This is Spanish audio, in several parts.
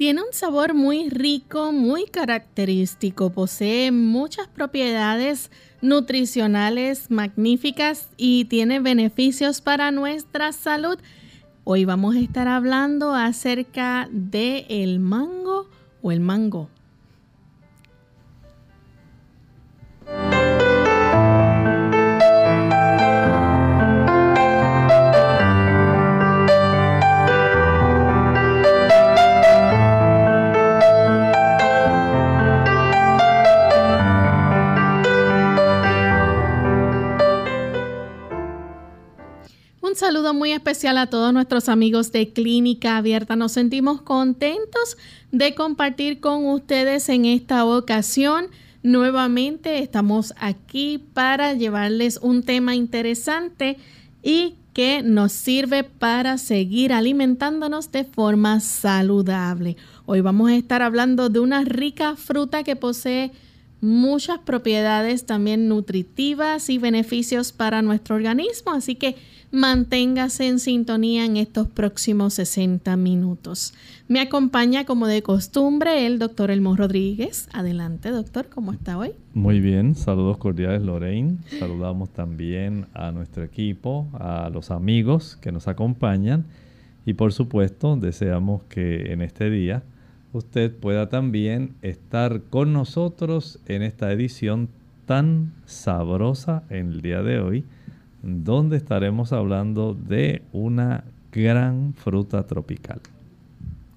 Tiene un sabor muy rico, muy característico, posee muchas propiedades nutricionales magníficas y tiene beneficios para nuestra salud. Hoy vamos a estar hablando acerca de el mango o el mango. Saludo muy especial a todos nuestros amigos de Clínica Abierta. Nos sentimos contentos de compartir con ustedes en esta ocasión. Nuevamente estamos aquí para llevarles un tema interesante y que nos sirve para seguir alimentándonos de forma saludable. Hoy vamos a estar hablando de una rica fruta que posee muchas propiedades también nutritivas y beneficios para nuestro organismo, así que manténgase en sintonía en estos próximos 60 minutos. Me acompaña como de costumbre el doctor Elmo Rodríguez. Adelante, doctor, ¿cómo está hoy? Muy bien, saludos cordiales Lorraine. Saludamos también a nuestro equipo, a los amigos que nos acompañan y por supuesto deseamos que en este día usted pueda también estar con nosotros en esta edición tan sabrosa en el día de hoy donde estaremos hablando de una gran fruta tropical.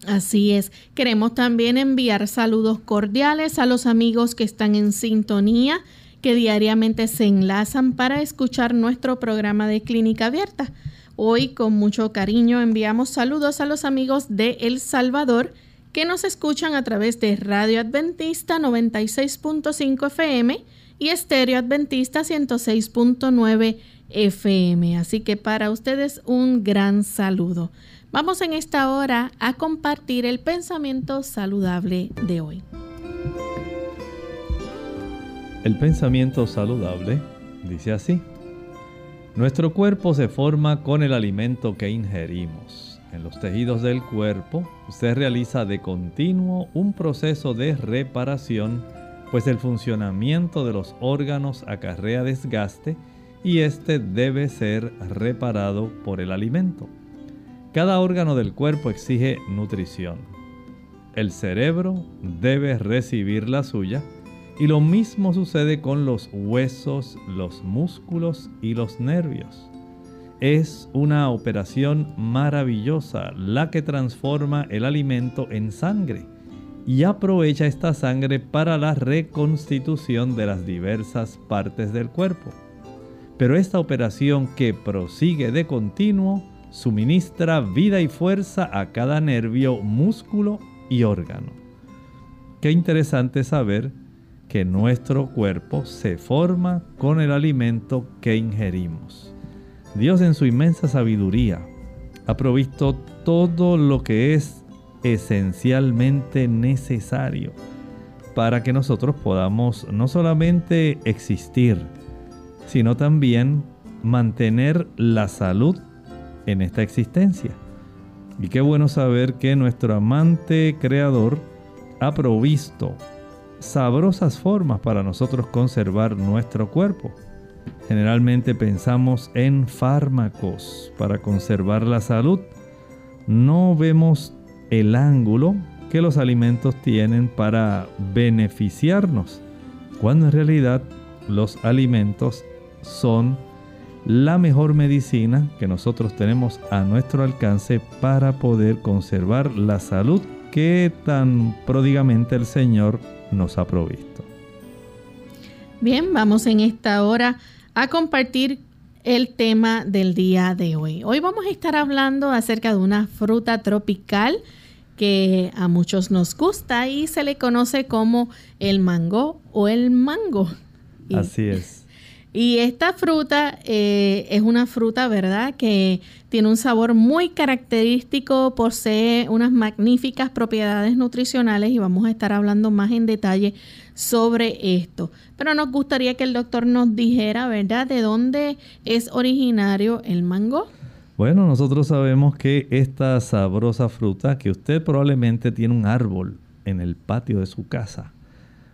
Así es. Queremos también enviar saludos cordiales a los amigos que están en sintonía, que diariamente se enlazan para escuchar nuestro programa de Clínica Abierta. Hoy con mucho cariño enviamos saludos a los amigos de El Salvador que nos escuchan a través de Radio Adventista 96.5 FM y Estéreo Adventista 106.9 FM. Así que para ustedes un gran saludo. Vamos en esta hora a compartir el pensamiento saludable de hoy. El pensamiento saludable dice así. Nuestro cuerpo se forma con el alimento que ingerimos. En los tejidos del cuerpo se realiza de continuo un proceso de reparación, pues el funcionamiento de los órganos acarrea desgaste y este debe ser reparado por el alimento. Cada órgano del cuerpo exige nutrición. El cerebro debe recibir la suya y lo mismo sucede con los huesos, los músculos y los nervios. Es una operación maravillosa la que transforma el alimento en sangre y aprovecha esta sangre para la reconstitución de las diversas partes del cuerpo. Pero esta operación que prosigue de continuo suministra vida y fuerza a cada nervio, músculo y órgano. Qué interesante saber que nuestro cuerpo se forma con el alimento que ingerimos. Dios en su inmensa sabiduría ha provisto todo lo que es esencialmente necesario para que nosotros podamos no solamente existir, sino también mantener la salud en esta existencia. Y qué bueno saber que nuestro amante creador ha provisto sabrosas formas para nosotros conservar nuestro cuerpo. Generalmente pensamos en fármacos para conservar la salud. No vemos el ángulo que los alimentos tienen para beneficiarnos, cuando en realidad los alimentos son la mejor medicina que nosotros tenemos a nuestro alcance para poder conservar la salud que tan pródigamente el Señor nos ha provisto. Bien, vamos en esta hora a compartir el tema del día de hoy. Hoy vamos a estar hablando acerca de una fruta tropical que a muchos nos gusta y se le conoce como el mango o el mango. Así es. Y esta fruta eh, es una fruta, ¿verdad?, que tiene un sabor muy característico, posee unas magníficas propiedades nutricionales y vamos a estar hablando más en detalle sobre esto. Pero nos gustaría que el doctor nos dijera, ¿verdad?, de dónde es originario el mango. Bueno, nosotros sabemos que esta sabrosa fruta, que usted probablemente tiene un árbol en el patio de su casa,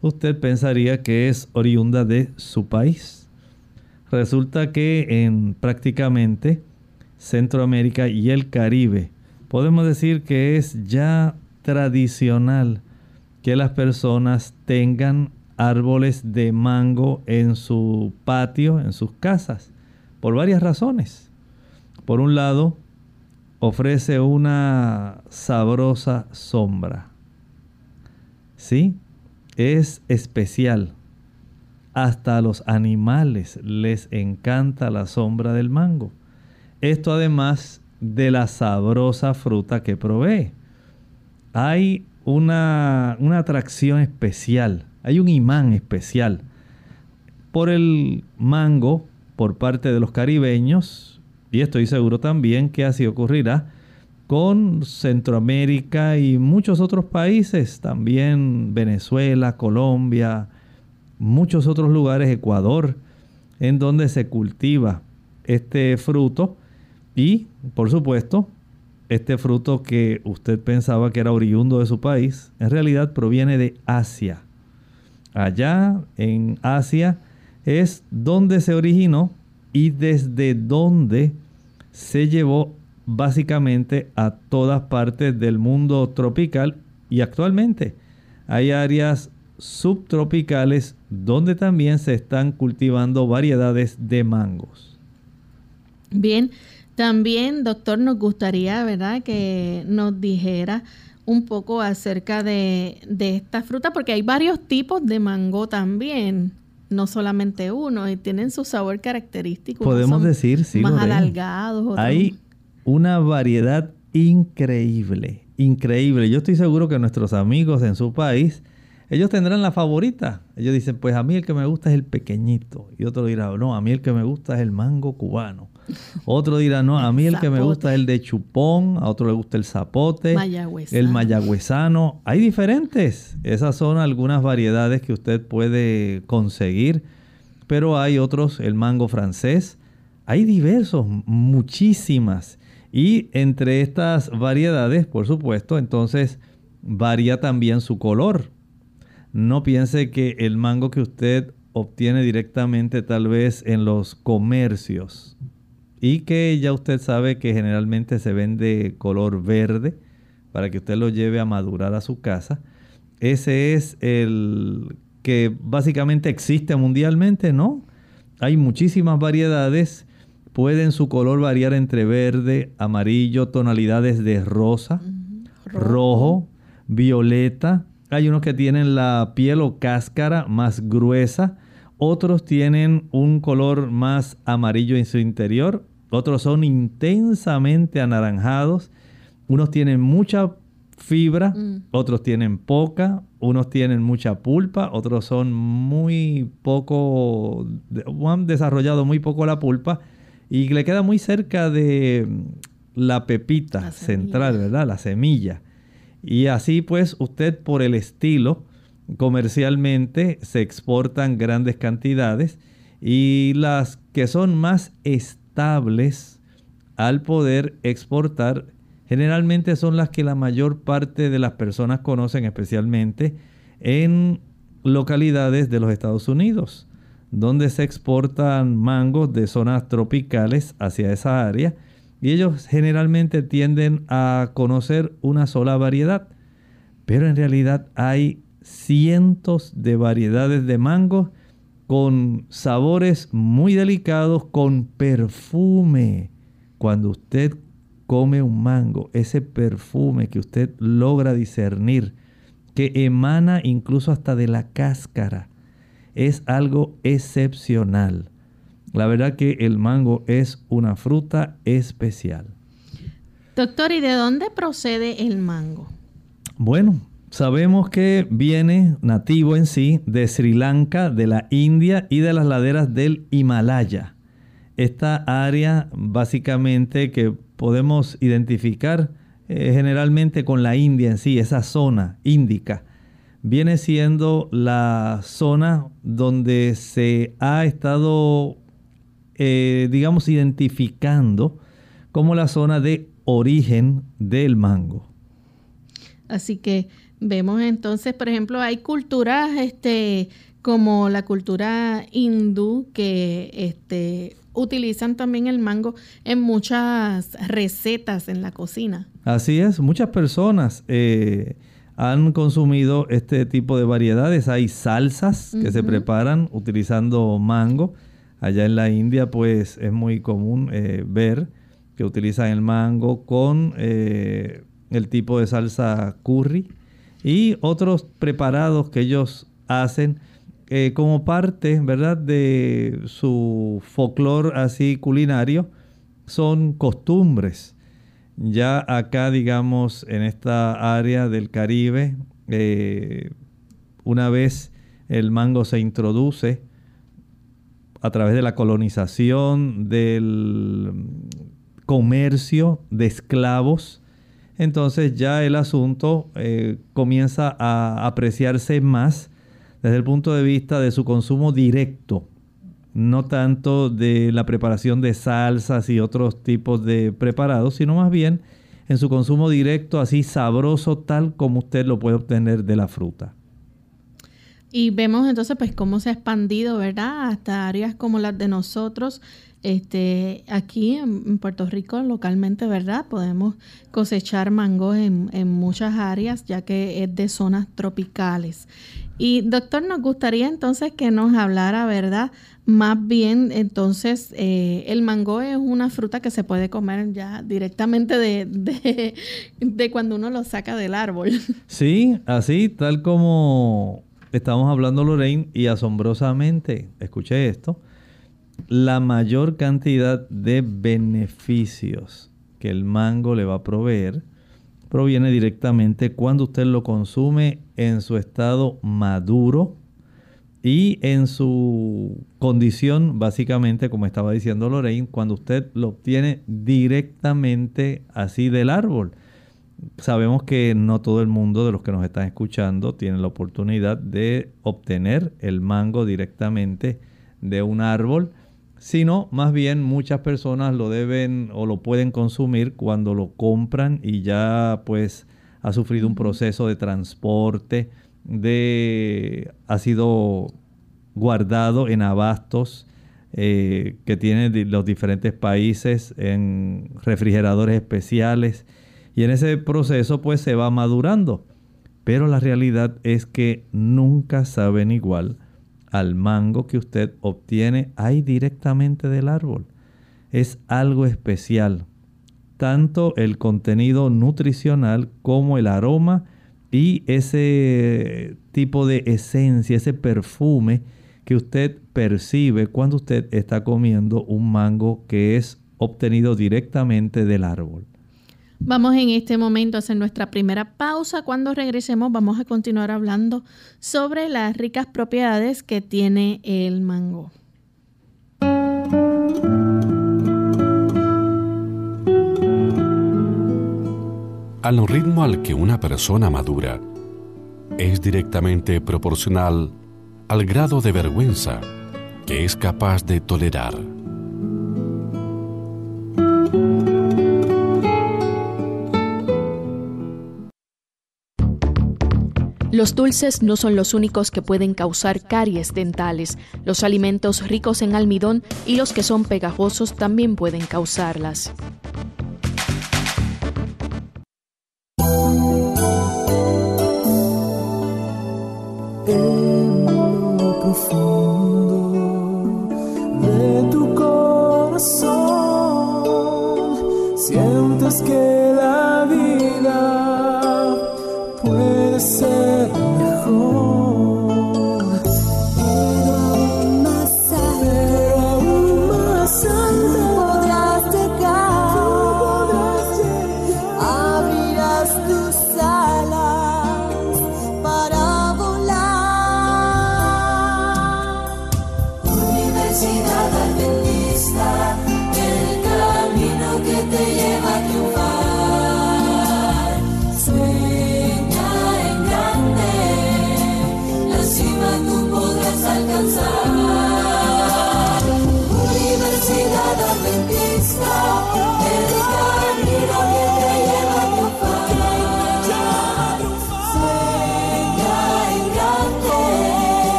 usted pensaría que es oriunda de su país Resulta que en prácticamente Centroamérica y el Caribe podemos decir que es ya tradicional que las personas tengan árboles de mango en su patio, en sus casas, por varias razones. Por un lado, ofrece una sabrosa sombra. ¿Sí? Es especial hasta a los animales les encanta la sombra del mango. Esto además de la sabrosa fruta que provee. Hay una, una atracción especial, hay un imán especial por el mango por parte de los caribeños, y estoy seguro también que así ocurrirá con Centroamérica y muchos otros países, también Venezuela, Colombia, muchos otros lugares, Ecuador, en donde se cultiva este fruto y, por supuesto, este fruto que usted pensaba que era oriundo de su país, en realidad proviene de Asia. Allá en Asia es donde se originó y desde donde se llevó básicamente a todas partes del mundo tropical y actualmente hay áreas subtropicales donde también se están cultivando variedades de mangos. Bien, también, doctor, nos gustaría, ¿verdad?, que nos dijera un poco acerca de, esta fruta, porque hay varios tipos de mango también, no solamente uno, y tienen su sabor característico. Podemos decir, sí. Más alargados. Hay una variedad increíble, increíble. Yo estoy seguro que nuestros amigos en su país ellos tendrán la favorita. Ellos dicen, pues a mí el que me gusta es el pequeñito. Y otro dirá, no, a mí el que me gusta es el mango cubano. Otro dirá, no, a mí el que me gusta es el de chupón. A otro le gusta el zapote. El mayagüezano. Hay diferentes. Esas son algunas variedades que usted puede conseguir. Pero hay otros, el mango francés. Hay diversos, muchísimas. Y entre estas variedades, por supuesto, entonces varía también su color no piense que el mango que usted obtiene directamente tal vez en los comercios y que ya usted sabe que generalmente se vende color verde para que usted lo lleve a madurar a su casa. Ese es el que básicamente existe mundialmente, ¿no? Hay muchísimas variedades. Pueden su color variar entre verde, amarillo, tonalidades de rosa, rojo, violeta, hay unos que tienen la piel o cáscara más gruesa, otros tienen un color más amarillo en su interior, otros son intensamente anaranjados, unos tienen mucha fibra, mm. otros tienen poca, unos tienen mucha pulpa, otros son muy poco, han desarrollado muy poco la pulpa y le queda muy cerca de la pepita central, ¿verdad? La semilla. Y así pues usted por el estilo comercialmente se exportan grandes cantidades y las que son más estables al poder exportar generalmente son las que la mayor parte de las personas conocen, especialmente en localidades de los Estados Unidos, donde se exportan mangos de zonas tropicales hacia esa área y ellos generalmente tienden a conocer una sola variedad, pero en realidad hay cientos de variedades de mangos con sabores muy delicados, con perfume. Cuando usted come un mango, ese perfume que usted logra discernir, que emana incluso hasta de la cáscara, es algo excepcional. La verdad que el mango es una fruta especial. Doctor, ¿y de dónde procede el mango? Bueno, sabemos que viene nativo en sí de Sri Lanka, de la India y de las laderas del Himalaya. Esta área básicamente que podemos identificar eh, generalmente con la India en sí, esa zona índica, viene siendo la zona donde se ha estado, eh, digamos, identificando como la zona de origen del mango. Así que vemos entonces, por ejemplo, hay culturas este, como la cultura hindú que este, utilizan también el mango en muchas recetas en la cocina. Así es, muchas personas eh, han consumido este tipo de variedades. Hay salsas que se preparan utilizando mango. Allá en la India pues es muy común eh, ver que utilizan el mango con eh, el tipo de salsa curry y otros preparados que ellos hacen eh, como parte, ¿verdad?, de su folclore así culinario, son costumbres. Ya acá, digamos, en esta área del Caribe, una vez el mango se introduce a través de la colonización, del comercio de esclavos, entonces ya el asunto eh, comienza a apreciarse más desde el punto de vista de su consumo directo, no tanto de la preparación de salsas y otros tipos de preparados, sino más bien en su consumo directo, así sabroso, tal como usted lo puede obtener de la fruta. Y vemos entonces pues cómo se ha expandido, ¿verdad? Hasta áreas como las de nosotros. Este, aquí en Puerto Rico localmente, ¿verdad? Podemos cosechar mangos en, en muchas áreas ya que es de zonas tropicales. Y doctor, nos gustaría entonces que nos hablara, ¿verdad? Más bien, entonces, eh, el mango es una fruta que se puede comer ya directamente de, de, cuando uno lo saca del árbol. Sí, así, tal como estamos hablando Lorraine, y asombrosamente, escuché esto, la mayor cantidad de beneficios que el mango le va a proveer proviene directamente cuando usted lo consume en su estado maduro y en su condición, básicamente, como estaba diciendo Lorraine, cuando usted lo obtiene directamente así del árbol. Sabemos que no todo el mundo de los que nos están escuchando tiene la oportunidad de obtener el mango directamente de un árbol sino más bien muchas personas lo deben o lo pueden consumir cuando lo compran y ya pues ha sufrido un proceso de transporte, de ha sido guardado en abastos eh, que tienen los diferentes países en refrigeradores especiales y en ese proceso pues se va madurando. Pero la realidad es que nunca saben igual al mango que usted obtiene ahí directamente del árbol. Es algo especial. Tanto el contenido nutricional como el aroma y ese tipo de esencia, ese perfume que usted percibe cuando usted está comiendo un mango que es obtenido directamente del árbol. Vamos en este momento a hacer nuestra primera pausa. Cuando regresemos vamos a continuar hablando sobre las ricas propiedades que tiene el mango. Al ritmo al que una persona madura es directamente proporcional al grado de vergüenza que es capaz de tolerar. Los dulces no son los únicos que pueden causar caries dentales. Los alimentos ricos en almidón y los que son pegajosos también pueden causarlas.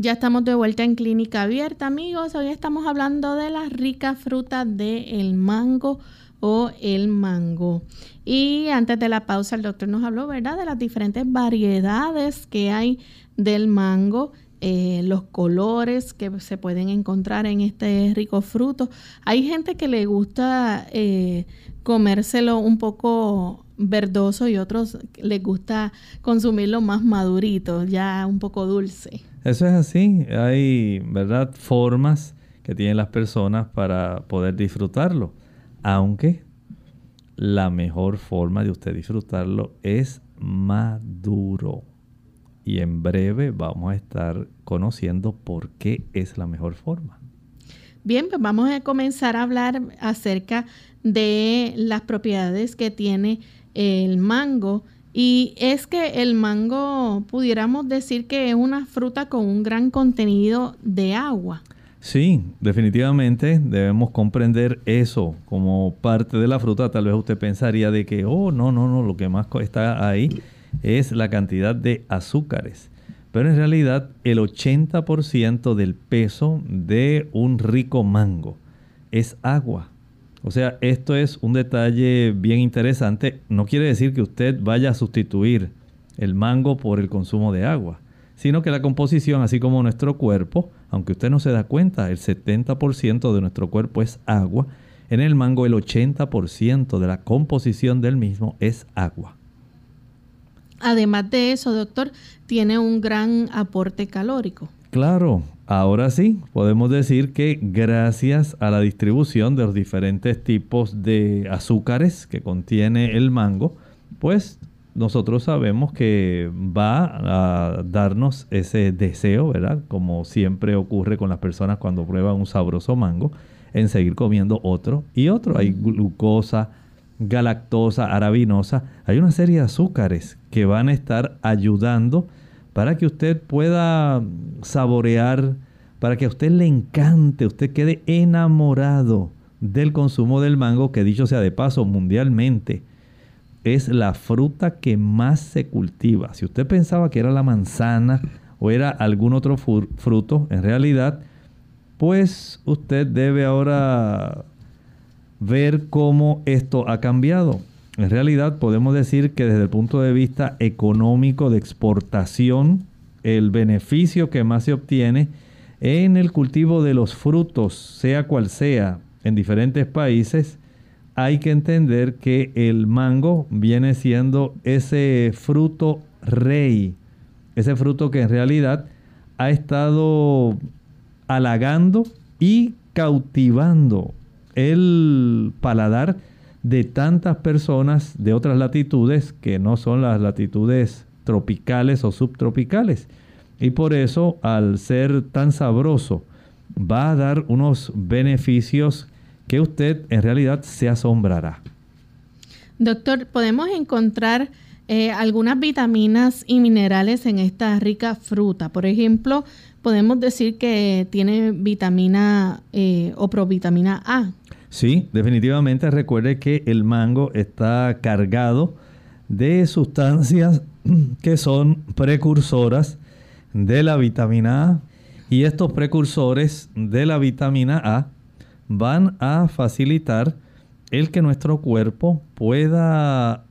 Ya estamos de vuelta en Clínica Abierta, amigos. Hoy estamos hablando de las ricas frutas del mango o el mango. Y antes de la pausa, el doctor nos habló, ¿verdad?, de las diferentes variedades que hay del mango. Eh, los colores que se pueden encontrar en este rico fruto. Hay gente que le gusta eh, comérselo un poco verdoso y otros les gusta consumirlo más madurito, ya un poco dulce. Eso es así. Hay, ¿verdad?, formas que tienen las personas para poder disfrutarlo. Aunque la mejor forma de usted disfrutarlo es maduro. Y en breve vamos a estar conociendo por qué es la mejor forma. Bien, pues vamos a comenzar a hablar acerca de las propiedades que tiene el mango y es que el mango pudiéramos decir que es una fruta con un gran contenido de agua. Sí, definitivamente debemos comprender eso como parte de la fruta. Tal vez usted pensaría de que, oh, no, no, no, lo que más está ahí es la cantidad de azúcares. Pero en realidad el 80% del peso de un rico mango es agua. O sea, esto es un detalle bien interesante. No quiere decir que usted vaya a sustituir el mango por el consumo de agua, sino que la composición, así como nuestro cuerpo, aunque usted no se da cuenta, el 70% de nuestro cuerpo es agua, en el mango el 80% de la composición del mismo es agua. Además de eso, doctor, tiene un gran aporte calórico. Claro, ahora sí, podemos decir que gracias a la distribución de los diferentes tipos de azúcares que contiene el mango, pues nosotros sabemos que va a darnos ese deseo, ¿verdad? Como siempre ocurre con las personas cuando prueban un sabroso mango, en seguir comiendo otro y otro. Hay glucosa, galactosa, arabinosa, hay una serie de azúcares que van a estar ayudando para que usted pueda saborear, para que a usted le encante, usted quede enamorado del consumo del mango, que dicho sea de paso, mundialmente es la fruta que más se cultiva. Si usted pensaba que era la manzana o era algún otro fruto, en realidad, pues usted debe ahora ver cómo esto ha cambiado. En realidad podemos decir que desde el punto de vista económico de exportación, el beneficio que más se obtiene en el cultivo de los frutos, sea cual sea, en diferentes países, hay que entender que el mango viene siendo ese fruto rey, ese fruto que en realidad ha estado halagando y cautivando el paladar de tantas personas de otras latitudes que no son las latitudes tropicales o subtropicales. Y por eso, al ser tan sabroso, va a dar unos beneficios que usted en realidad se asombrará. Doctor, ¿podemos encontrar eh, algunas vitaminas y minerales en esta rica fruta? Por ejemplo, podemos decir que tiene vitamina eh, o provitamina A. Sí, definitivamente recuerde que el mango está cargado de sustancias que son precursoras de la vitamina A y estos precursores de la vitamina A van a facilitar el que nuestro cuerpo pueda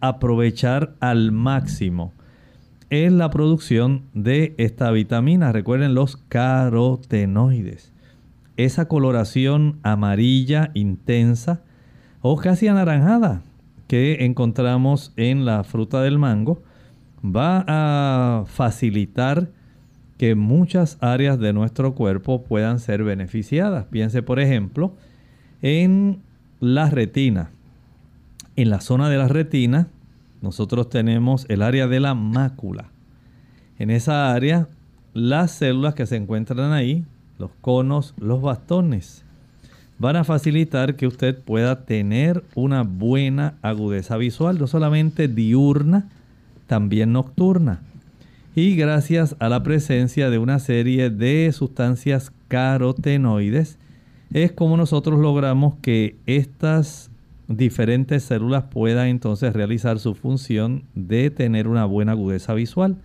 aprovechar al máximo en la producción de esta vitamina. Recuerden los carotenoides. Esa coloración amarilla intensa o casi anaranjada que encontramos en la fruta del mango va a facilitar que muchas áreas de nuestro cuerpo puedan ser beneficiadas. Piense, por ejemplo, en la retina. En la zona de la retina, nosotros tenemos el área de la mácula. En esa área, las células que se encuentran ahí, los conos, los bastones, van a facilitar que usted pueda tener una buena agudeza visual, no solamente diurna, también nocturna y gracias a la presencia de una serie de sustancias carotenoides es como nosotros logramos que estas diferentes células puedan entonces realizar su función de tener una buena agudeza visual.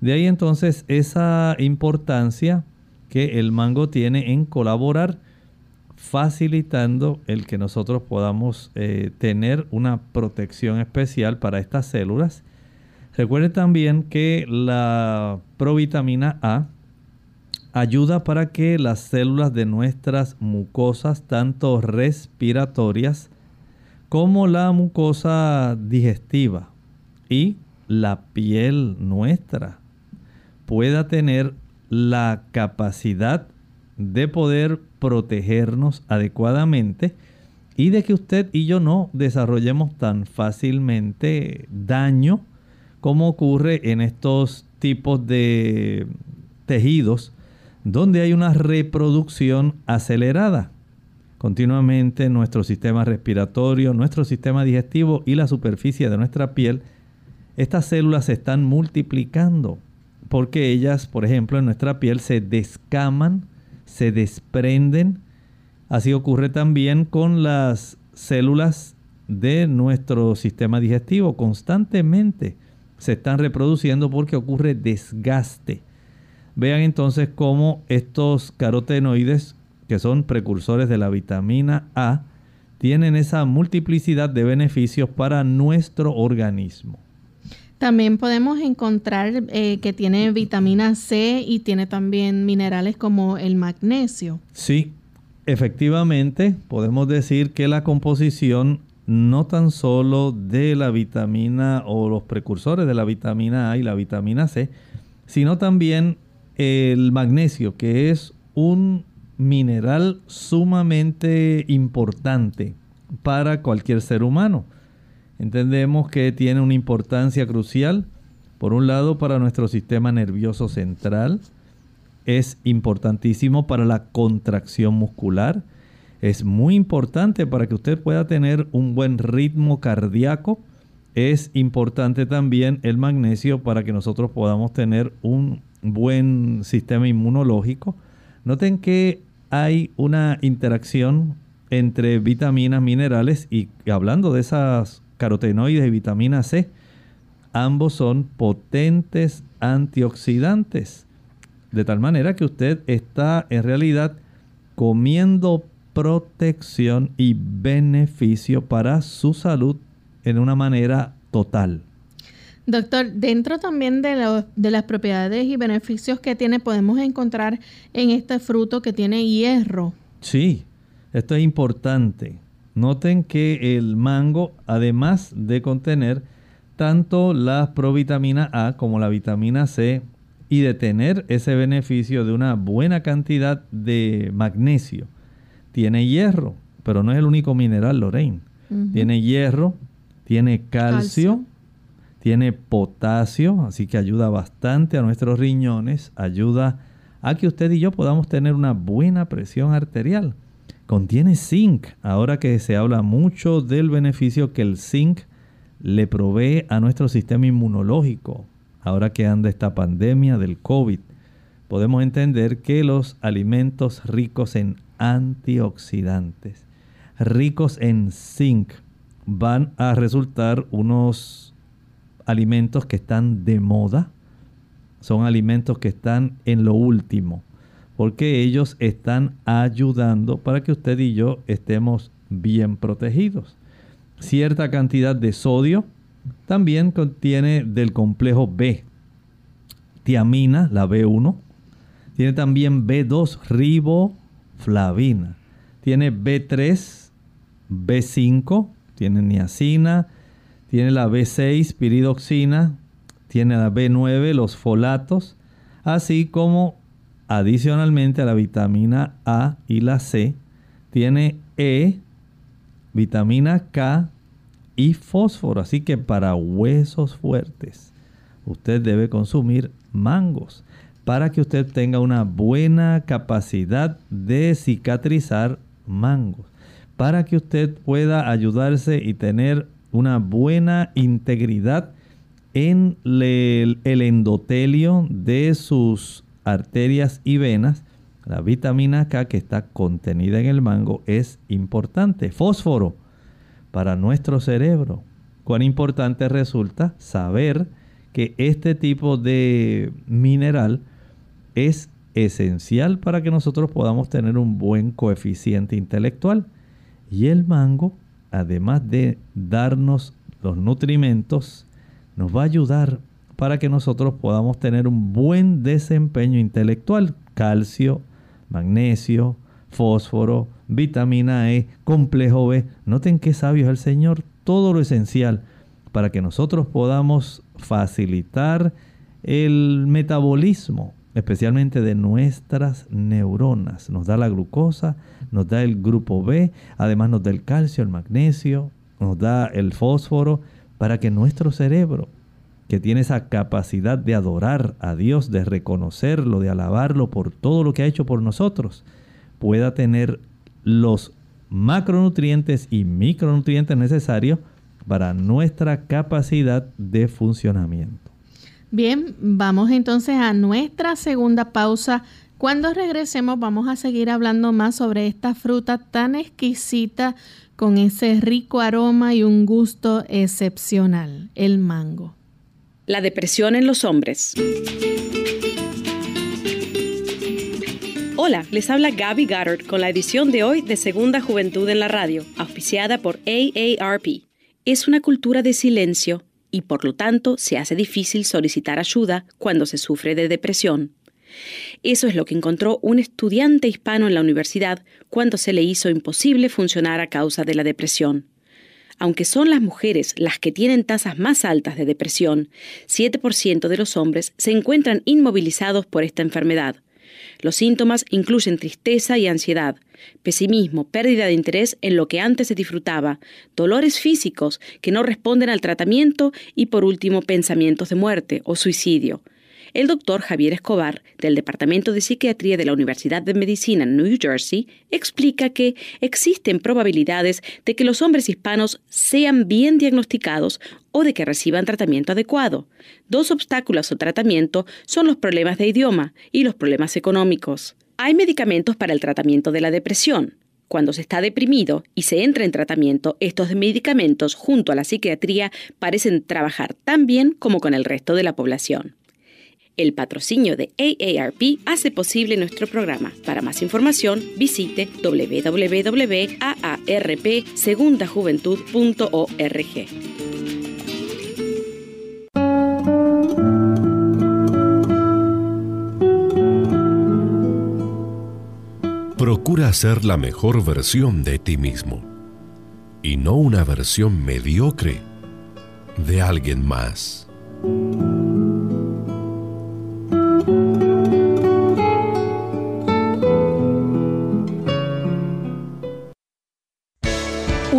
De ahí entonces esa importancia que el mango tiene en colaborar facilitando el que nosotros podamos eh, tener una protección especial para estas células. Recuerde también que la provitamina A ayuda para que las células de nuestras mucosas, tanto respiratorias como la mucosa digestiva y la piel nuestra, pueda tener la capacidad de poder protegernos adecuadamente y de que usted y yo no desarrollemos tan fácilmente daño como ocurre en estos tipos de tejidos donde hay una reproducción acelerada. Continuamente nuestro sistema respiratorio, nuestro sistema digestivo y la superficie de nuestra piel, estas células se están multiplicando porque ellas, por ejemplo, en nuestra piel se descaman, se desprenden. Así ocurre también con las células de nuestro sistema digestivo constantemente se están reproduciendo porque ocurre desgaste. Vean entonces cómo estos carotenoides, que son precursores de la vitamina A, tienen esa multiplicidad de beneficios para nuestro organismo. También podemos encontrar eh, que tiene vitamina C y tiene también minerales como el magnesio. Sí, efectivamente podemos decir que la composición no tan solo de la vitamina o los precursores de la vitamina A y la vitamina C, sino también el magnesio, que es un mineral sumamente importante para cualquier ser humano. Entendemos que tiene una importancia crucial, por un lado, para nuestro sistema nervioso central, es importantísimo para la contracción muscular, es muy importante para que usted pueda tener un buen ritmo cardíaco. Es importante también el magnesio para que nosotros podamos tener un buen sistema inmunológico. Noten que hay una interacción entre vitaminas, minerales y hablando de esas carotenoides y vitamina C, Ambos son potentes antioxidantes. De tal manera que usted está en realidad comiendo protección y beneficio para su salud en una manera total. Doctor, dentro también de, de, las propiedades y beneficios que tiene, podemos encontrar en este fruto que tiene hierro. Sí, esto es importante. Noten que el mango, además de contener tanto la provitamina A como la vitamina C y de tener ese beneficio de una buena cantidad de magnesio, tiene hierro, pero no es el único mineral, Lorraine. Tiene hierro, tiene calcio, tiene potasio, así que ayuda bastante a nuestros riñones, ayuda a que usted y yo podamos tener una buena presión arterial. Contiene zinc, ahora que se habla mucho del beneficio que el zinc le provee a nuestro sistema inmunológico, ahora que anda esta pandemia del COVID, podemos entender que los alimentos ricos en antioxidantes, ricos en zinc, van a resultar unos alimentos que están de moda, son alimentos que están en lo último, porque ellos están ayudando para que usted y yo estemos bien protegidos. Cierta cantidad de sodio también contiene del complejo B, tiamina, la B1, tiene también B2 riboflavina, tiene B3, B5, tiene niacina, tiene la B6, piridoxina, tiene la B9, los folatos, así como adicionalmente a la vitamina A y la C, tiene E, vitamina K y fósforo. Así que para huesos fuertes, usted debe consumir mangos para que usted tenga una buena capacidad de cicatrizar mangos, para que usted pueda ayudarse y tener una buena integridad en el, endotelio de sus arterias y venas. La vitamina K que está contenida en el mango es importante. Fósforo para nuestro cerebro. Cuán importante resulta saber que este tipo de mineral es esencial para que nosotros podamos tener un buen coeficiente intelectual. Y el mango además de darnos los nutrimentos, nos va a ayudar para que nosotros podamos tener un buen desempeño intelectual. Calcio, magnesio, fósforo, vitamina E, complejo B. Noten qué sabio es el Señor. Todo lo esencial para que nosotros podamos facilitar el metabolismo, especialmente de nuestras neuronas. Nos da la glucosa, nos da el grupo B, además nos da el calcio, el magnesio, nos da el fósforo, para que nuestro cerebro, que tiene esa capacidad de adorar a Dios, de reconocerlo, de alabarlo por todo lo que ha hecho por nosotros, pueda tener los macronutrientes y micronutrientes necesarios para nuestra capacidad de funcionamiento. Bien, vamos entonces a nuestra segunda pausa cuando regresemos vamos a seguir hablando más sobre esta fruta tan exquisita con ese rico aroma y un gusto excepcional, el mango. La depresión en los hombres. Hola, les habla Gaby Goddard con la edición de hoy de Segunda Juventud en la Radio, auspiciada por AARP. Es una cultura de silencio y por lo tanto se hace difícil solicitar ayuda cuando se sufre de depresión. Eso es lo que encontró un estudiante hispano en la universidad cuando se le hizo imposible funcionar a causa de la depresión. Aunque son las mujeres las que tienen tasas más altas de depresión, 7% de los hombres se encuentran inmovilizados por esta enfermedad. Los síntomas incluyen tristeza y ansiedad, pesimismo, pérdida de interés en lo que antes se disfrutaba, dolores físicos que no responden al tratamiento y por último pensamientos de muerte o suicidio. El doctor Javier Escobar, del Departamento de Psiquiatría de la Universidad de Medicina en New Jersey, explica que existen probabilidades de que los hombres hispanos sean bien diagnosticados o de que reciban tratamiento adecuado. Dos obstáculos al tratamiento son los problemas de idioma y los problemas económicos. Hay medicamentos para el tratamiento de la depresión, Cuando se está deprimido y se entra en tratamiento, estos medicamentos junto a la psiquiatría parecen trabajar tan bien como con el resto de la población. El patrocinio de AARP hace posible nuestro programa. Para más información, visite www.aarpsegundajuventud.org. Procura ser la mejor versión de ti mismo y no una versión mediocre de alguien más.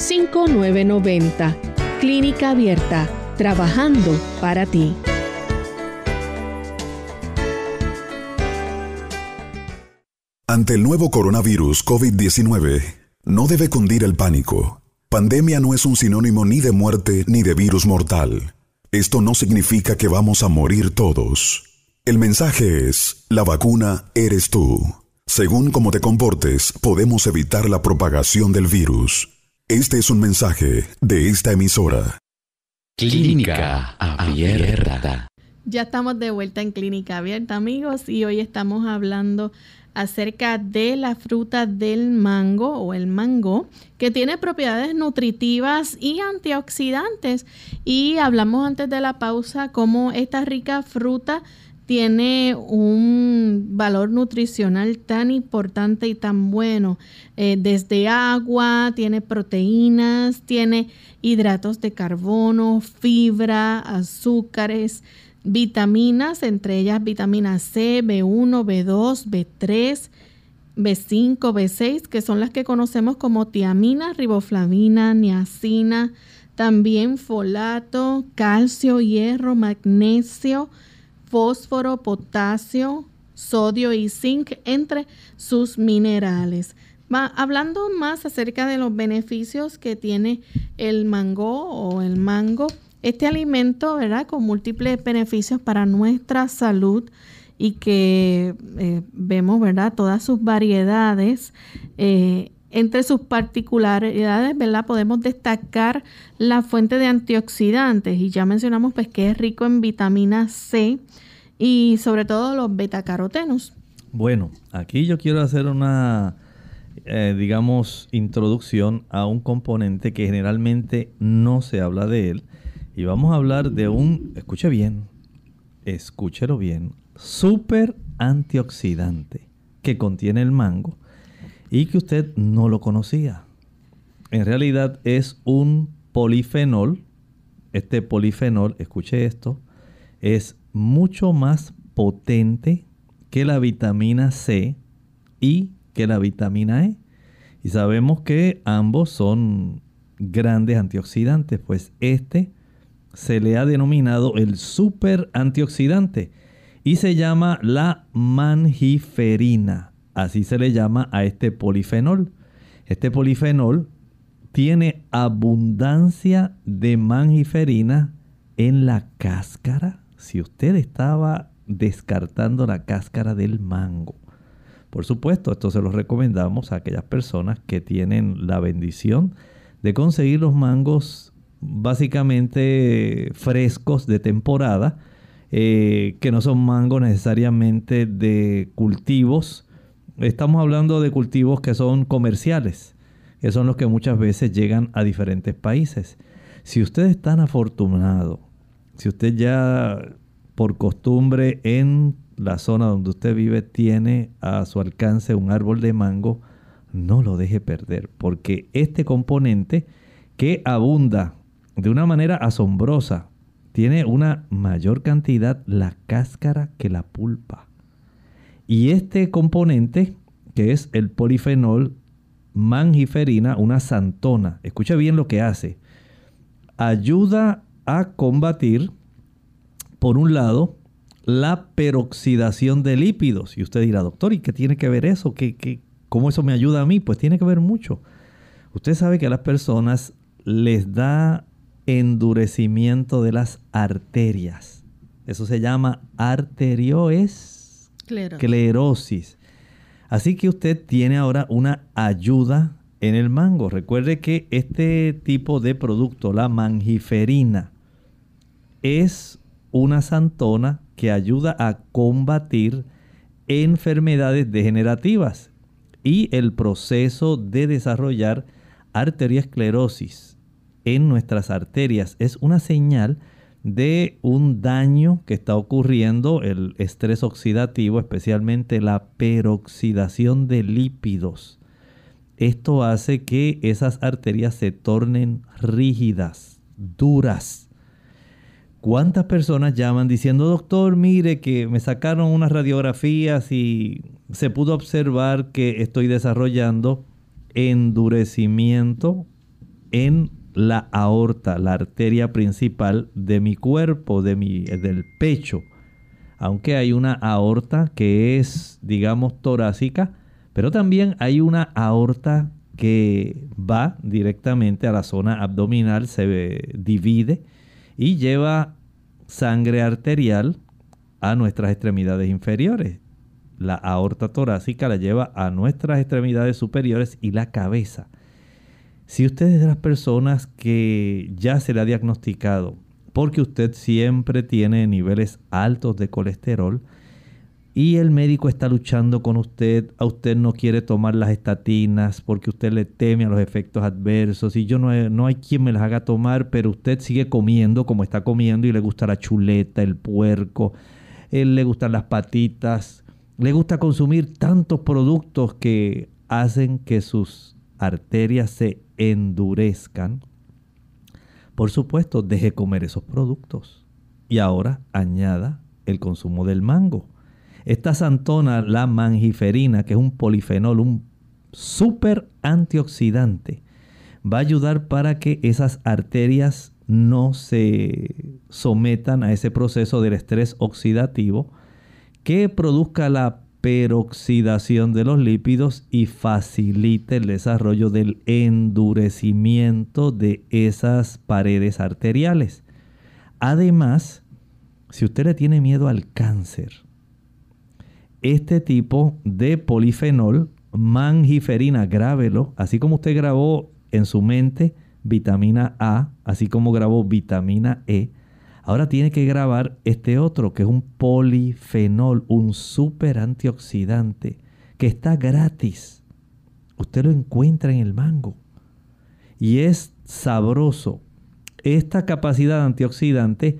787-282-5990. Clínica Abierta, trabajando para ti. Ante el nuevo coronavirus COVID-19, no debe cundir el pánico. Pandemia no es un sinónimo ni de muerte ni de virus mortal. Esto no significa que vamos a morir todos. El mensaje es, la vacuna eres tú. Según cómo te comportes, podemos evitar la propagación del virus. Este es un mensaje de esta emisora. Clínica Abierta. Ya estamos de vuelta en Clínica Abierta, amigos, y hoy estamos hablando acerca de la fruta del mango o el mango, que tiene propiedades nutritivas y antioxidantes. Y hablamos antes de la pausa cómo esta rica fruta tiene un valor nutricional tan importante y tan bueno. Eh, desde agua, tiene proteínas, tiene hidratos de carbono, fibra, azúcares, vitaminas, entre ellas vitamina C, B1, B2, B3, B5, B6, que son las que conocemos como tiamina, riboflavina, niacina, también folato, calcio, hierro, magnesio, fósforo, potasio, sodio y zinc, entre sus minerales. hablando más acerca de los beneficios que tiene el mango o el mango, este alimento, ¿verdad? Con múltiples beneficios para nuestra salud y que eh, vemos, ¿verdad? Todas sus variedades. Eh, entre sus particularidades, ¿verdad? Podemos destacar la fuente de antioxidantes y ya mencionamos pues que es rico en vitamina C y sobre todo los betacarotenos. Bueno, aquí yo quiero hacer una, eh, digamos, introducción a un componente que generalmente no se habla de él y vamos a hablar de un, escuche bien, escúchelo bien, super antioxidante que contiene el mango y que usted no lo conocía. En realidad es un polifenol. Este polifenol, escuche esto, es mucho más potente que la vitamina C y que la vitamina E. Y sabemos que ambos son grandes antioxidantes, pues este se le ha denominado el super antioxidante y se llama la mangiferina. Así se le llama a este polifenol. Este polifenol tiene abundancia de mangiferina en la cáscara. Si usted estaba descartando la cáscara del mango. Por supuesto, esto se lo recomendamos a aquellas personas que tienen la bendición de conseguir los mangos básicamente frescos de temporada, eh, que no son mangos necesariamente de cultivos. Estamos hablando de cultivos que son comerciales, que son los que muchas veces llegan a diferentes países. Si usted es tan afortunado, si usted ya por costumbre en la zona donde usted vive tiene a su alcance un árbol de mango, no lo deje perder, porque este componente que abunda de una manera asombrosa. Tiene una mayor cantidad la cáscara que la pulpa. Y este componente, que es el polifenol, mangiferina, una santona. Escucha bien lo que hace. Ayuda a combatir, por un lado, la peroxidación de lípidos. Y usted dirá, doctor, ¿y qué tiene que ver eso? ¿Qué, qué, ¿Cómo eso me ayuda a mí? Pues tiene que ver mucho. Usted sabe que a las personas les da endurecimiento de las arterias. Eso se llama arteriosclerosis. Así que usted tiene ahora una ayuda en el mango. Recuerde que este tipo de producto, la mangiferina, es una santona que ayuda a combatir enfermedades degenerativas y el proceso de desarrollar arteriosclerosis en nuestras arterias es una señal de un daño que está ocurriendo, el estrés oxidativo, especialmente la peroxidación de lípidos. Esto hace que esas arterias se tornen rígidas, duras. ¿Cuántas personas llaman diciendo, doctor, mire que me sacaron unas radiografías y se pudo observar que estoy desarrollando endurecimiento en la aorta, la arteria principal de mi cuerpo, de mi, del pecho. Aunque hay una aorta que es, digamos, torácica, pero también hay una aorta que va directamente a la zona abdominal, se divide y lleva sangre arterial a nuestras extremidades inferiores. La aorta torácica la lleva a nuestras extremidades superiores y la cabeza. Si usted es de las personas que ya se le ha diagnosticado porque usted siempre tiene niveles altos de colesterol y el médico está luchando con usted, a usted no quiere tomar las estatinas porque usted le teme a los efectos adversos y yo no, no hay quien me las haga tomar, pero usted sigue comiendo como está comiendo y le gusta la chuleta, el puerco, él le gustan las patitas, le gusta consumir tantos productos que hacen que sus arterias se endurezcan, por supuesto, deje comer esos productos. Y ahora añada el consumo del mango. Esta santona, la mangiferina, que es un polifenol, un súper antioxidante, va a ayudar para que esas arterias no se sometan a ese proceso del estrés oxidativo que produzca la peroxidación de los lípidos y facilite el desarrollo del endurecimiento de esas paredes arteriales. Además, si usted le tiene miedo al cáncer, este tipo de polifenol, mangiferina, grábelo, así como usted grabó en su mente vitamina A, así como grabó vitamina E, Ahora tiene que grabar este otro, que es un polifenol, un super antioxidante, que está gratis. Usted lo encuentra en el mango. Y es sabroso. Esta capacidad antioxidante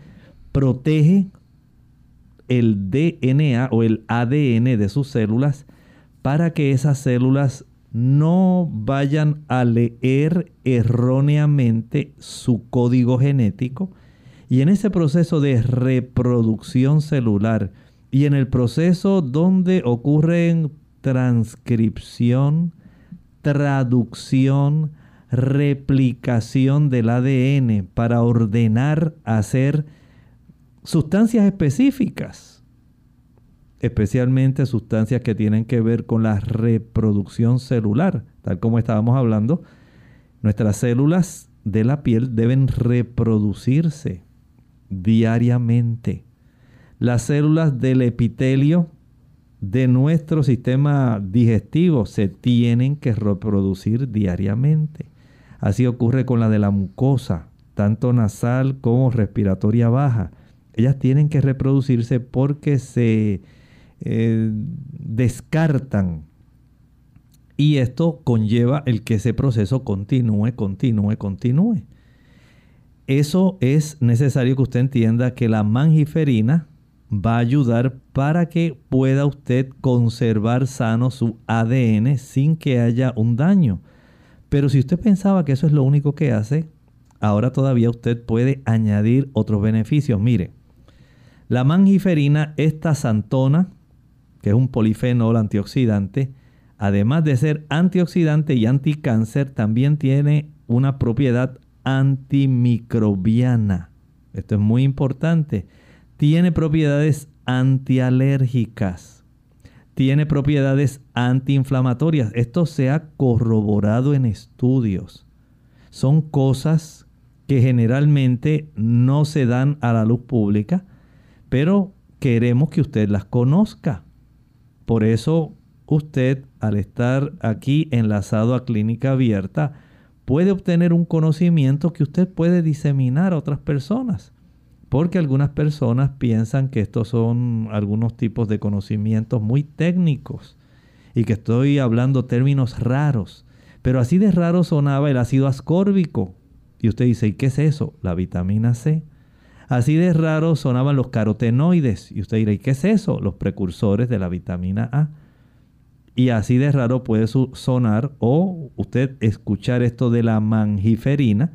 protege el DNA o el ADN de sus células para que esas células no vayan a leer erróneamente su código genético y en ese proceso de reproducción celular y en el proceso donde ocurren transcripción, traducción, replicación del ADN para ordenar hacer sustancias específicas, especialmente sustancias que tienen que ver con la reproducción celular, tal como estábamos hablando, nuestras células de la piel deben reproducirse diariamente. Las células del epitelio de nuestro sistema digestivo se tienen que reproducir diariamente. Así ocurre con la de la mucosa, tanto nasal como respiratoria baja. Ellas tienen que reproducirse porque se eh, descartan. Y esto conlleva el que ese proceso continúe, continúe, continúe eso es necesario que usted entienda que la mangiferina va a ayudar para que pueda usted conservar sano su ADN sin que haya un daño. Pero si usted pensaba que eso es lo único que hace, ahora todavía usted puede añadir otros beneficios. Mire, la mangiferina, esta santona, que es un polifenol antioxidante, además de ser antioxidante y anticáncer, también tiene una propiedad antimicrobiana. Esto es muy importante. Tiene propiedades antialérgicas. Tiene propiedades antiinflamatorias. Esto se ha corroborado en estudios. Son cosas que generalmente no se dan a la luz pública, pero queremos que usted las conozca. Por eso usted, al estar aquí enlazado a clínica abierta, puede obtener un conocimiento que usted puede diseminar a otras personas. Porque algunas personas piensan que estos son algunos tipos de conocimientos muy técnicos y que estoy hablando términos raros. Pero así de raro sonaba el ácido ascórbico. Y usted dice, ¿y qué es eso? La vitamina C. Así de raro sonaban los carotenoides. Y usted dirá, ¿y qué es eso? Los precursores de la vitamina A. Y así de raro puede sonar o usted escuchar esto de la mangiferina,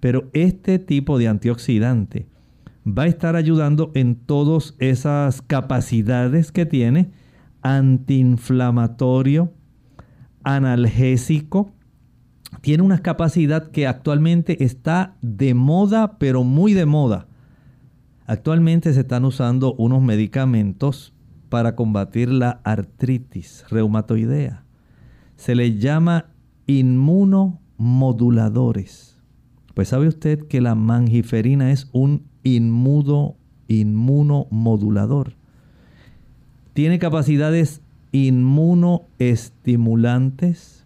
pero este tipo de antioxidante va a estar ayudando en todas esas capacidades que tiene antiinflamatorio, analgésico. Tiene una capacidad que actualmente está de moda, pero muy de moda. Actualmente se están usando unos medicamentos para combatir la artritis reumatoidea. Se les llama inmunomoduladores. Pues sabe usted que la mangiferina es un inmudo, inmunomodulador. Tiene capacidades inmunoestimulantes,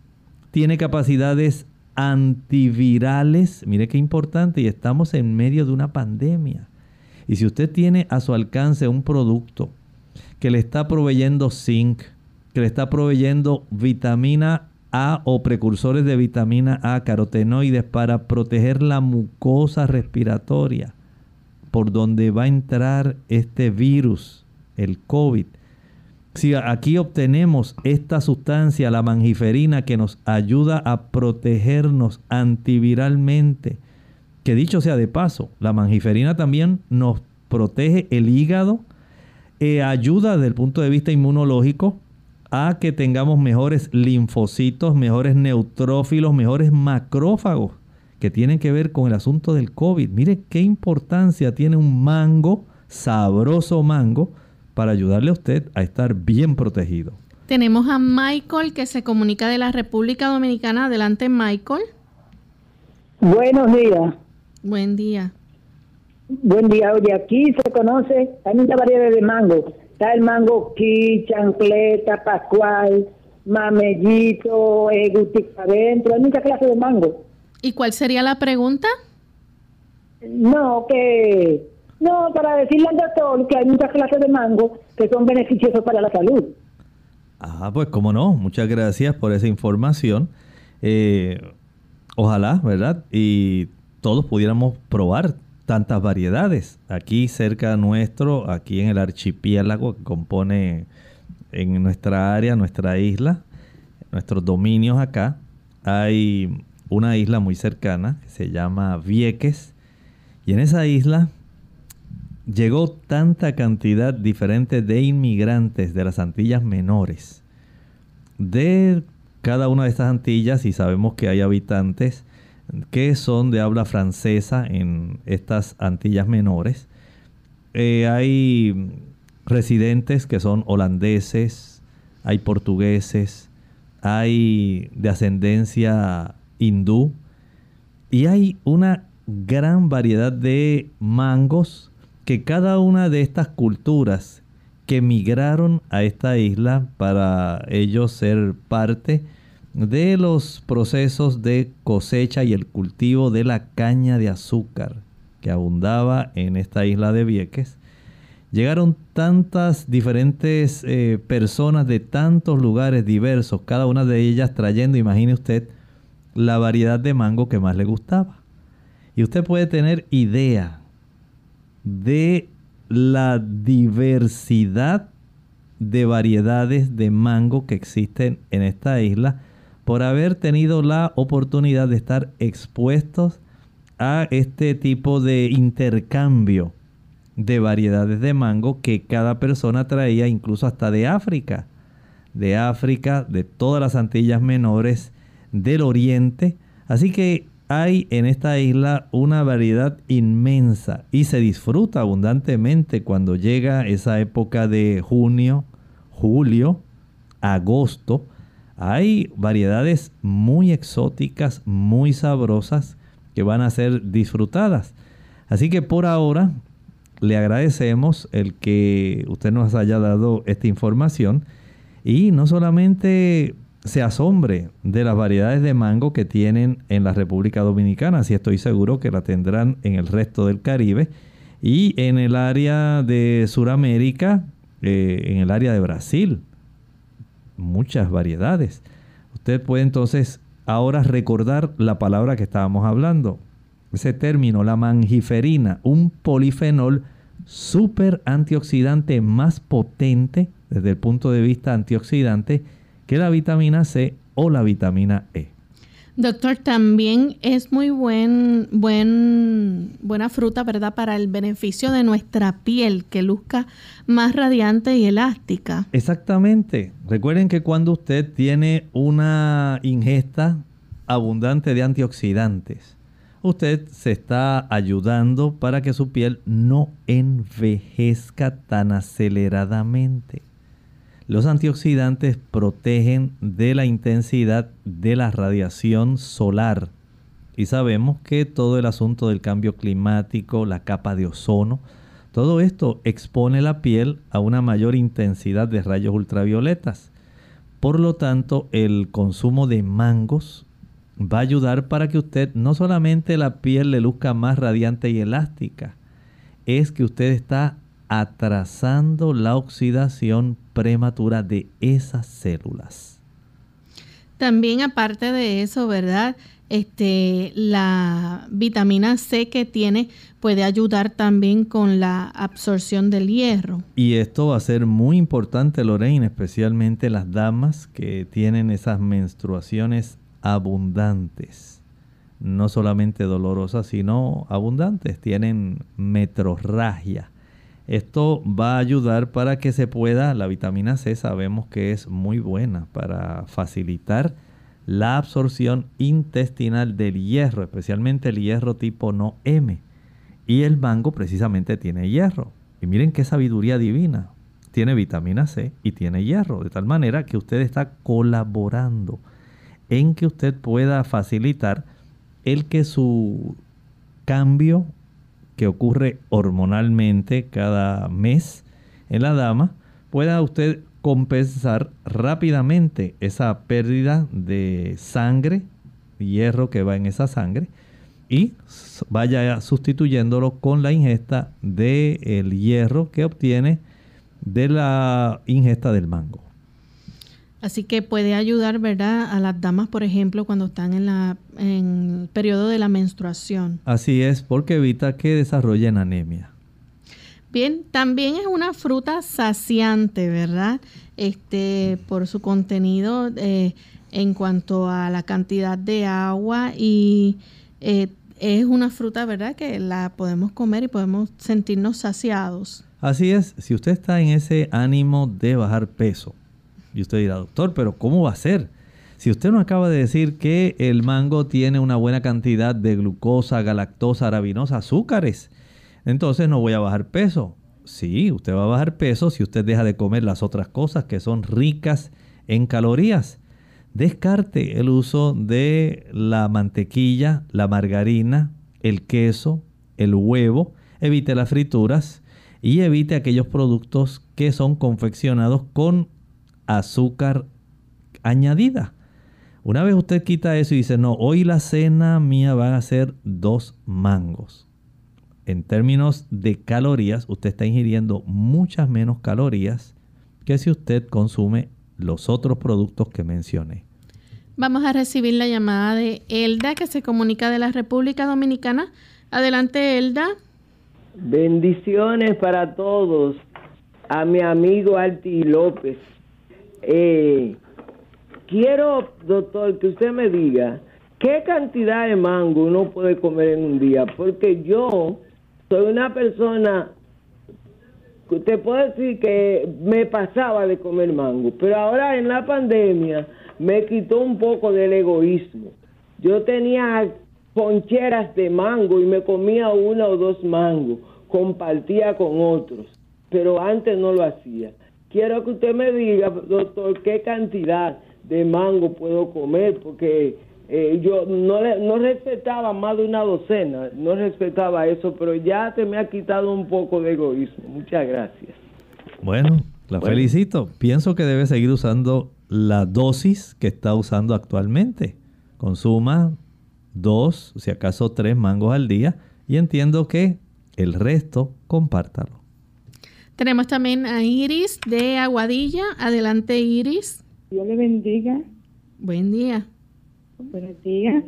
tiene capacidades antivirales. Mire qué importante, y estamos en medio de una pandemia. Y si usted tiene a su alcance un producto que le está proveyendo zinc, que le está proveyendo vitamina A o precursores de vitamina A, carotenoides, para proteger la mucosa respiratoria, por donde va a entrar este virus, el COVID. Si aquí obtenemos esta sustancia, la mangiferina, que nos ayuda a protegernos antiviralmente, que dicho sea de paso, la mangiferina también nos protege el hígado, eh, ayuda desde el punto de vista inmunológico a que tengamos mejores linfocitos, mejores neutrófilos, mejores macrófagos que tienen que ver con el asunto del COVID. Mire qué importancia tiene un mango, sabroso mango, para ayudarle a usted a estar bien protegido. Tenemos a Michael que se comunica de la República Dominicana. Adelante, Michael. Buenos días. Buen día. Buen día, oye, aquí se conoce, hay muchas variedades de mango. Está el mango qui, chancleta, pascual, mamellito, eh, adentro, hay muchas clases de mango. ¿Y cuál sería la pregunta? No, que no, para decirle al doctor que hay muchas clases de mango que son beneficiosos para la salud. Ah, pues cómo no, muchas gracias por esa información. Eh, ojalá, ¿verdad? Y todos pudiéramos probar tantas variedades. Aquí cerca nuestro, aquí en el archipiélago que compone en nuestra área, nuestra isla, nuestros dominios acá, hay una isla muy cercana que se llama Vieques. Y en esa isla llegó tanta cantidad diferente de inmigrantes de las Antillas menores. De cada una de estas Antillas, y sabemos que hay habitantes que son de habla francesa en estas Antillas menores. Eh, hay residentes que son holandeses, hay portugueses, hay de ascendencia hindú y hay una gran variedad de mangos que cada una de estas culturas que migraron a esta isla para ellos ser parte de los procesos de cosecha y el cultivo de la caña de azúcar que abundaba en esta isla de Vieques, llegaron tantas diferentes eh, personas de tantos lugares diversos, cada una de ellas trayendo, imagine usted, la variedad de mango que más le gustaba. Y usted puede tener idea de la diversidad de variedades de mango que existen en esta isla por haber tenido la oportunidad de estar expuestos a este tipo de intercambio de variedades de mango que cada persona traía incluso hasta de África. de África, de todas las Antillas Menores, del Oriente. Así que hay en esta isla una variedad inmensa y se disfruta abundantemente cuando llega esa época de junio, julio, agosto. Hay variedades muy exóticas, muy sabrosas que van a ser disfrutadas. Así que por ahora le agradecemos el que usted nos haya dado esta información y no solamente se asombre de las variedades de mango que tienen en la República Dominicana, así estoy seguro que la tendrán en el resto del Caribe y en el área de Sudamérica, eh, en el área de Brasil, muchas variedades. Usted puede entonces ahora recordar la palabra que estábamos hablando, ese término, la mangiferina, un polifenol super antioxidante más potente desde el punto de vista antioxidante que la vitamina C o la vitamina E. Doctor, también es muy buen, buen, buena fruta, ¿verdad? Para el beneficio de nuestra piel, que luzca más radiante y elástica. Exactamente. Recuerden que cuando usted tiene una ingesta abundante de antioxidantes, usted se está ayudando para que su piel no envejezca tan aceleradamente. Los antioxidantes protegen de la intensidad de la radiación solar. Y sabemos que todo el asunto del cambio climático, la capa de ozono, todo esto expone la piel a una mayor intensidad de rayos ultravioletas. Por lo tanto, el consumo de mangos va a ayudar para que usted no solamente la piel le luzca más radiante y elástica, es que usted está atrasando la oxidación prematura de esas células. También aparte de eso, ¿verdad? Este, la vitamina C que tiene puede ayudar también con la absorción del hierro. Y esto va a ser muy importante, Lorraine, especialmente las damas que tienen esas menstruaciones abundantes. No solamente dolorosas, sino abundantes. Tienen metrorragia. Esto va a ayudar para que se pueda, la vitamina C sabemos que es muy buena para facilitar la absorción intestinal del hierro, especialmente el hierro tipo no M. Y el mango precisamente tiene hierro. Y miren qué sabiduría divina. Tiene vitamina C y tiene hierro, de tal manera que usted está colaborando en que usted pueda facilitar el que su cambio que ocurre hormonalmente cada mes en la dama pueda usted compensar rápidamente esa pérdida de sangre, hierro que va en esa sangre y vaya sustituyéndolo con la ingesta del el hierro que obtiene de la ingesta del mango. Así que puede ayudar, ¿verdad?, a las damas, por ejemplo, cuando están en, la, en el periodo de la menstruación. Así es, porque evita que desarrollen anemia. Bien, también es una fruta saciante, ¿verdad? Este, por su contenido eh, en cuanto a la cantidad de agua y eh, es una fruta, ¿verdad? Que la podemos comer y podemos sentirnos saciados. Así es, si usted está en ese ánimo de bajar peso, y usted dirá, doctor, pero ¿cómo va a ser? Si usted no acaba de decir que el mango tiene una buena cantidad de glucosa, galactosa, arabinosa, azúcares, entonces no voy a bajar peso. Sí, usted va a bajar peso si usted deja de comer las otras cosas que son ricas en calorías. Descarte el uso de la mantequilla, la margarina, el queso, el huevo, evite las frituras y evite aquellos productos que son confeccionados con azúcar añadida. Una vez usted quita eso y dice, no, hoy la cena mía va a ser dos mangos. En términos de calorías, usted está ingiriendo muchas menos calorías que si usted consume los otros productos que mencioné. Vamos a recibir la llamada de Elda que se comunica de la República Dominicana. Adelante, Elda. Bendiciones para todos. A mi amigo Arti López eh, quiero, doctor, que usted me diga qué cantidad de mango uno puede comer en un día, porque yo soy una persona te puedo decir que me pasaba de comer mango, pero ahora en la pandemia me quitó un poco del egoísmo. Yo tenía poncheras de mango y me comía una o dos mangos, compartía con otros, pero antes no lo hacía. Quiero que usted me diga, doctor, qué cantidad de mango puedo comer, porque eh, yo no, no respetaba más de una docena, no respetaba eso, pero ya te me ha quitado un poco de egoísmo. Muchas gracias. Bueno, la felicito. Pienso que debe seguir usando la dosis que está usando actualmente. Consuma dos, si acaso tres mangos al día y entiendo que el resto compártalo. Tenemos también a Iris de Aguadilla. Adelante, Iris. Dios le bendiga. Buen día. Buenos días.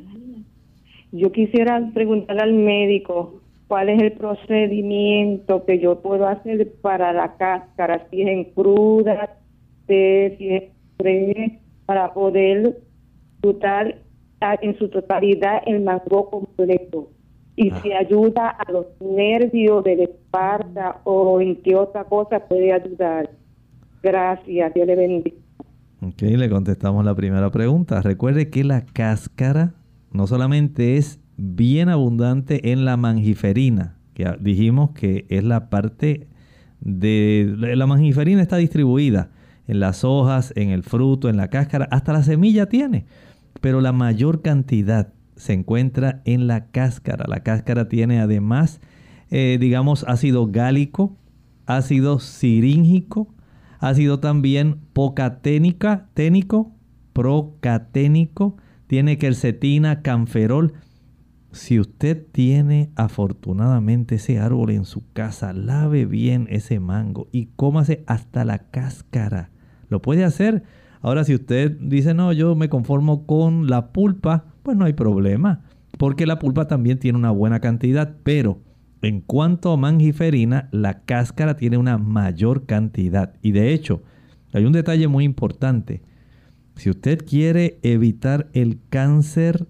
Yo quisiera preguntar al médico cuál es el procedimiento que yo puedo hacer para la cáscara, si es en cruda, si es fresca, para poder disfrutar en su totalidad el mango completo. Y si ah. ayuda a los nervios de la espalda o en qué otra cosa puede ayudar. Gracias, Dios le bendiga. Ok, le contestamos la primera pregunta. Recuerde que la cáscara no solamente es bien abundante en la mangiferina, que dijimos que es la parte de... La mangiferina está distribuida en las hojas, en el fruto, en la cáscara, hasta la semilla tiene, pero la mayor cantidad se encuentra en la cáscara. La cáscara tiene además, eh, digamos, ácido gálico, ácido siríngico, ácido también pocaténica, ténico, procaténico, tiene quercetina, canferol. Si usted tiene afortunadamente ese árbol en su casa, lave bien ese mango y cómase hasta la cáscara. Lo puede hacer. Ahora, si usted dice, no, yo me conformo con la pulpa, pues no hay problema, porque la pulpa también tiene una buena cantidad, pero en cuanto a mangiferina, la cáscara tiene una mayor cantidad. Y de hecho, hay un detalle muy importante. Si usted quiere evitar el cáncer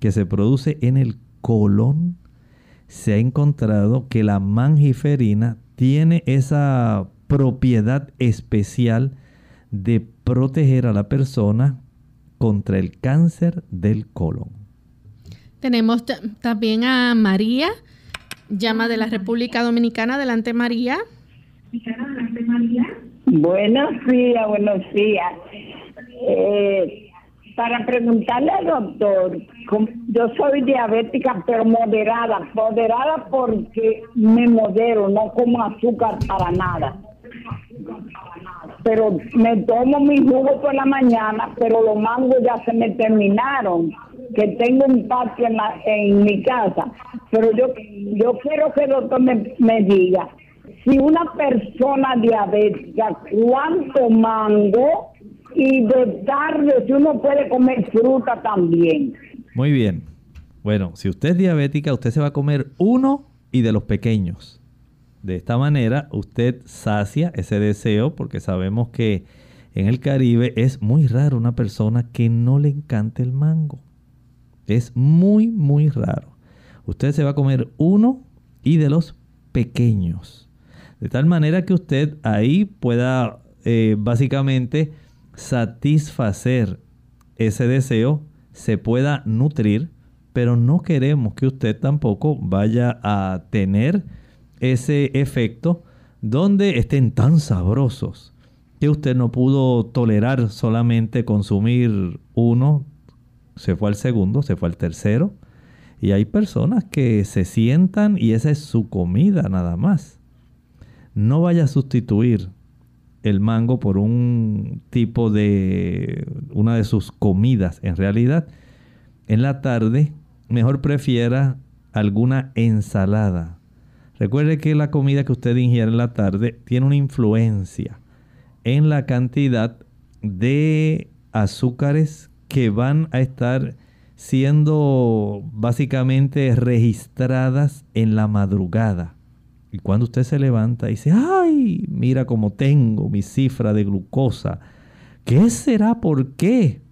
que se produce en el colon, se ha encontrado que la mangiferina tiene esa propiedad especial de proteger a la persona contra el cáncer del colon. Tenemos también a María Llama de la República Dominicana. Adelante, María. Buenos días, buenos días. Eh, para preguntarle al doctor, yo soy diabética, pero moderada. Moderada porque me modero, no como azúcar para nada. Pero me tomo mi jugo por la mañana, pero los mangos ya se me terminaron que tengo un patio en, en mi casa, pero yo, yo quiero que el doctor me, me diga, si una persona diabética, ¿cuánto mango? Y de tarde, si uno puede comer fruta también. Muy bien. Bueno, si usted es diabética, usted se va a comer uno y de los pequeños. De esta manera, usted sacia ese deseo porque sabemos que en el Caribe es muy raro una persona que no le encante el mango. Es muy, muy raro. Usted se va a comer uno y de los pequeños. De tal manera que usted ahí pueda eh, básicamente satisfacer ese deseo, se pueda nutrir, pero no queremos que usted tampoco vaya a tener ese efecto donde estén tan sabrosos que usted no pudo tolerar solamente consumir uno, se fue al segundo, se fue al tercero. Y hay personas que se sientan y esa es su comida nada más. No vaya a sustituir el mango por un tipo de una de sus comidas. En realidad, en la tarde, mejor prefiera alguna ensalada. Recuerde que la comida que usted ingiere en la tarde tiene una influencia en la cantidad de azúcares que van a estar siendo básicamente registradas en la madrugada. Y cuando usted se levanta y dice, ay, mira cómo tengo mi cifra de glucosa, ¿qué será? ¿Por qué?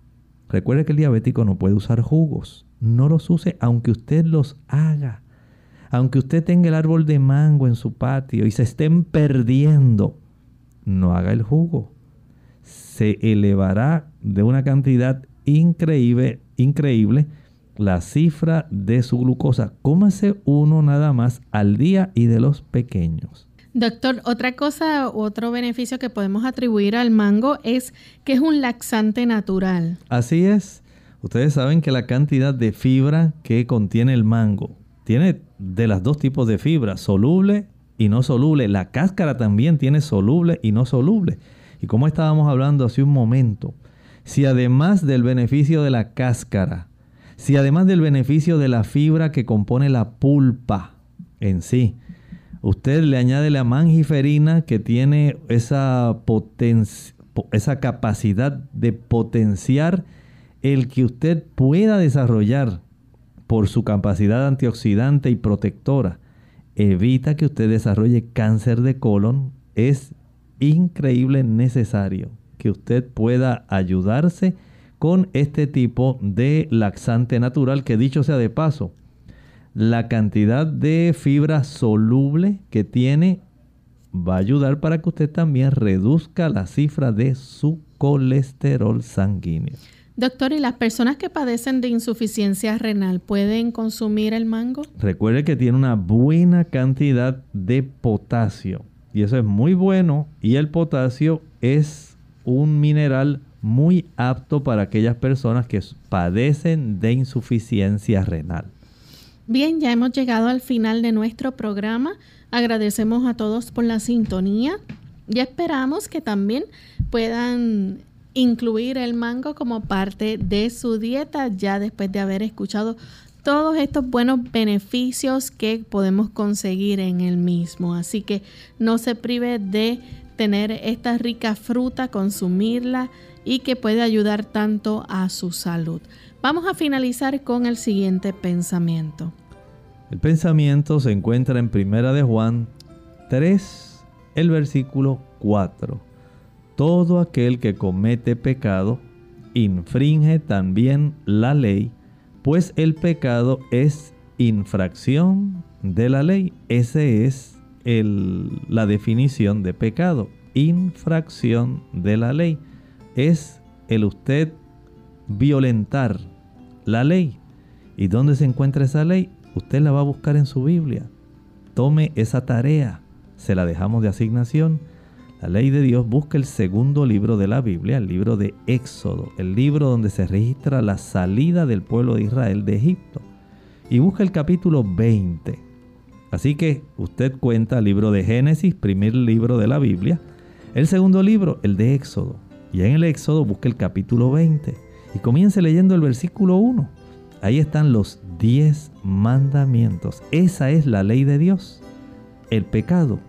Recuerde que el diabético no puede usar jugos. No los use aunque usted los haga. Aunque usted tenga el árbol de mango en su patio y se estén perdiendo, no haga el jugo. Se elevará de una cantidad increíble, increíble la cifra de su glucosa. Cómase uno nada más al día y de los pequeños. Doctor, otra cosa, otro beneficio que podemos atribuir al mango es que es un laxante natural. Así es. Ustedes saben que la cantidad de fibra que contiene el mango tiene de las dos tipos de fibra, soluble y no soluble. La cáscara también tiene soluble y no soluble. Y como estábamos hablando hace un momento, si además del beneficio de la cáscara, si además del beneficio de la fibra que compone la pulpa en sí, usted le añade la mangiferina que tiene esa, esa capacidad de potenciar el que usted pueda desarrollar por su capacidad antioxidante y protectora, evita que usted desarrolle cáncer de colon, es increíble necesario que usted pueda ayudarse con este tipo de laxante natural que dicho sea de paso, la cantidad de fibra soluble que tiene va a ayudar para que usted también reduzca la cifra de su colesterol sanguíneo. Doctor, ¿y las personas que padecen de insuficiencia renal pueden consumir el mango? Recuerde que tiene una buena cantidad de potasio y eso es muy bueno y el potasio es un mineral muy apto para aquellas personas que padecen de insuficiencia renal. Bien, ya hemos llegado al final de nuestro programa. Agradecemos a todos por la sintonía y esperamos que también puedan incluir el mango como parte de su dieta ya después de haber escuchado todos estos buenos beneficios que podemos conseguir en el mismo. Así que no se prive de tener esta rica fruta, consumirla y que puede ayudar tanto a su salud. Vamos a finalizar con el siguiente pensamiento. El pensamiento se encuentra en Primera de Juan 3, el versículo 4. Todo aquel que comete pecado infringe también la ley, pues el pecado es infracción de la ley. Esa es la definición de pecado, infracción de la ley es el usted violentar la ley. ¿Y dónde se encuentra esa ley? Usted la va a buscar en su Biblia. Tome esa tarea. Se la dejamos de asignación. La ley de Dios busca el segundo libro de la Biblia, el libro de Éxodo, el libro donde se registra la salida del pueblo de Israel de Egipto. Y busca el capítulo 20. Así que usted cuenta el libro de Génesis, primer libro de la Biblia. El segundo libro, el de Éxodo. Y en el Éxodo busque el capítulo 20 y comience leyendo el versículo 1. Ahí están los 10 mandamientos. Esa es la ley de Dios. El pecado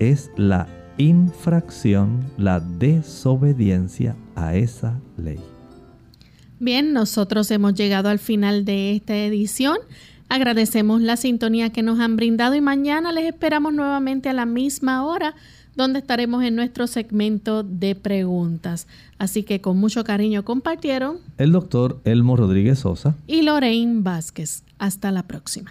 es la infracción, la desobediencia a esa ley. Bien, nosotros hemos llegado al final de esta edición. Agradecemos la sintonía que nos han brindado y mañana les esperamos nuevamente a la misma hora donde estaremos en nuestro segmento de preguntas. Así que con mucho cariño compartieron el doctor Elmo Rodríguez Sosa y Lorraine Vázquez. Hasta la próxima.